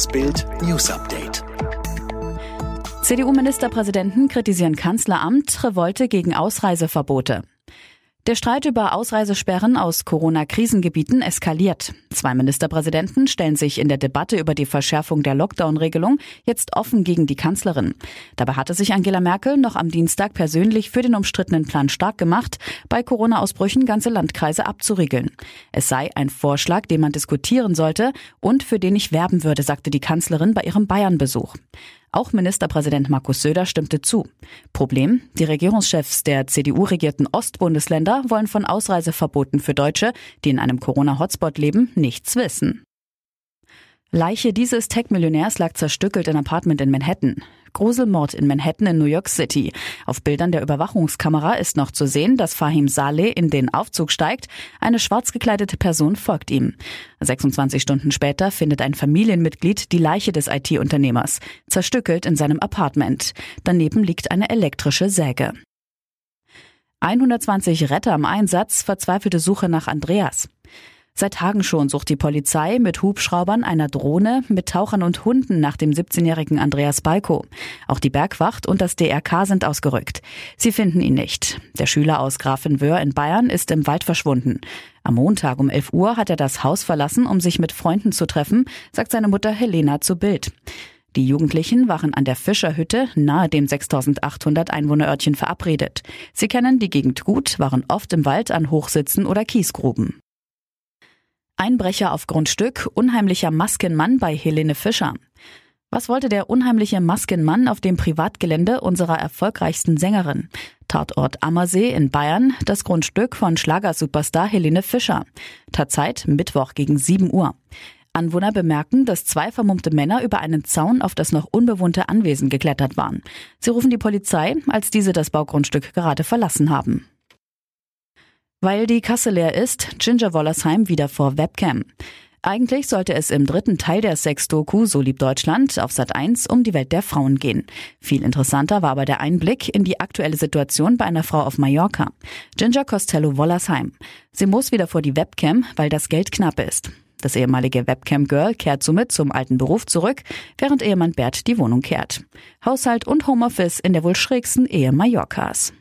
Das Bild News Update. CDU-Ministerpräsidenten kritisieren Kanzleramt, Revolte gegen Ausreiseverbote. Der Streit über Ausreisesperren aus Corona-Krisengebieten eskaliert. Zwei Ministerpräsidenten stellen sich in der Debatte über die Verschärfung der Lockdown-Regelung jetzt offen gegen die Kanzlerin. Dabei hatte sich Angela Merkel noch am Dienstag persönlich für den umstrittenen Plan stark gemacht, bei Corona-Ausbrüchen ganze Landkreise abzuriegeln. Es sei ein Vorschlag, den man diskutieren sollte und für den ich werben würde, sagte die Kanzlerin bei ihrem Bayern-Besuch. Auch Ministerpräsident Markus Söder stimmte zu. Problem? Die Regierungschefs der CDU-regierten Ostbundesländer wollen von Ausreiseverboten für Deutsche, die in einem Corona-Hotspot leben, nichts wissen. Leiche dieses Tech-Millionärs lag zerstückelt in Apartment in Manhattan. Gruselmord in Manhattan in New York City. Auf Bildern der Überwachungskamera ist noch zu sehen, dass Fahim Saleh in den Aufzug steigt. Eine schwarz gekleidete Person folgt ihm. 26 Stunden später findet ein Familienmitglied die Leiche des IT-Unternehmers, zerstückelt in seinem Apartment. Daneben liegt eine elektrische Säge. 120 Retter im Einsatz, verzweifelte Suche nach Andreas. Seit Tagen schon sucht die Polizei mit Hubschraubern, einer Drohne, mit Tauchern und Hunden nach dem 17-jährigen Andreas Balko. Auch die Bergwacht und das DRK sind ausgerückt. Sie finden ihn nicht. Der Schüler aus Grafenwöhr in Bayern ist im Wald verschwunden. Am Montag um 11 Uhr hat er das Haus verlassen, um sich mit Freunden zu treffen, sagt seine Mutter Helena zu Bild. Die Jugendlichen waren an der Fischerhütte nahe dem 6800 Einwohnerörtchen verabredet. Sie kennen die Gegend gut, waren oft im Wald an Hochsitzen oder Kiesgruben. Einbrecher auf Grundstück, unheimlicher Maskenmann bei Helene Fischer. Was wollte der unheimliche Maskenmann auf dem Privatgelände unserer erfolgreichsten Sängerin? Tatort Ammersee in Bayern, das Grundstück von Schlagersuperstar Helene Fischer. Tatzeit Mittwoch gegen 7 Uhr. Anwohner bemerken, dass zwei vermummte Männer über einen Zaun auf das noch unbewohnte Anwesen geklettert waren. Sie rufen die Polizei, als diese das Baugrundstück gerade verlassen haben. Weil die Kasse leer ist, Ginger Wollersheim wieder vor Webcam. Eigentlich sollte es im dritten Teil der Sex-Doku So lieb Deutschland auf Sat 1 um die Welt der Frauen gehen. Viel interessanter war aber der Einblick in die aktuelle Situation bei einer Frau auf Mallorca. Ginger Costello Wollersheim. Sie muss wieder vor die Webcam, weil das Geld knapp ist. Das ehemalige Webcam-Girl kehrt somit zum alten Beruf zurück, während Ehemann Bert die Wohnung kehrt. Haushalt und Homeoffice in der wohl schrägsten Ehe Mallorcas.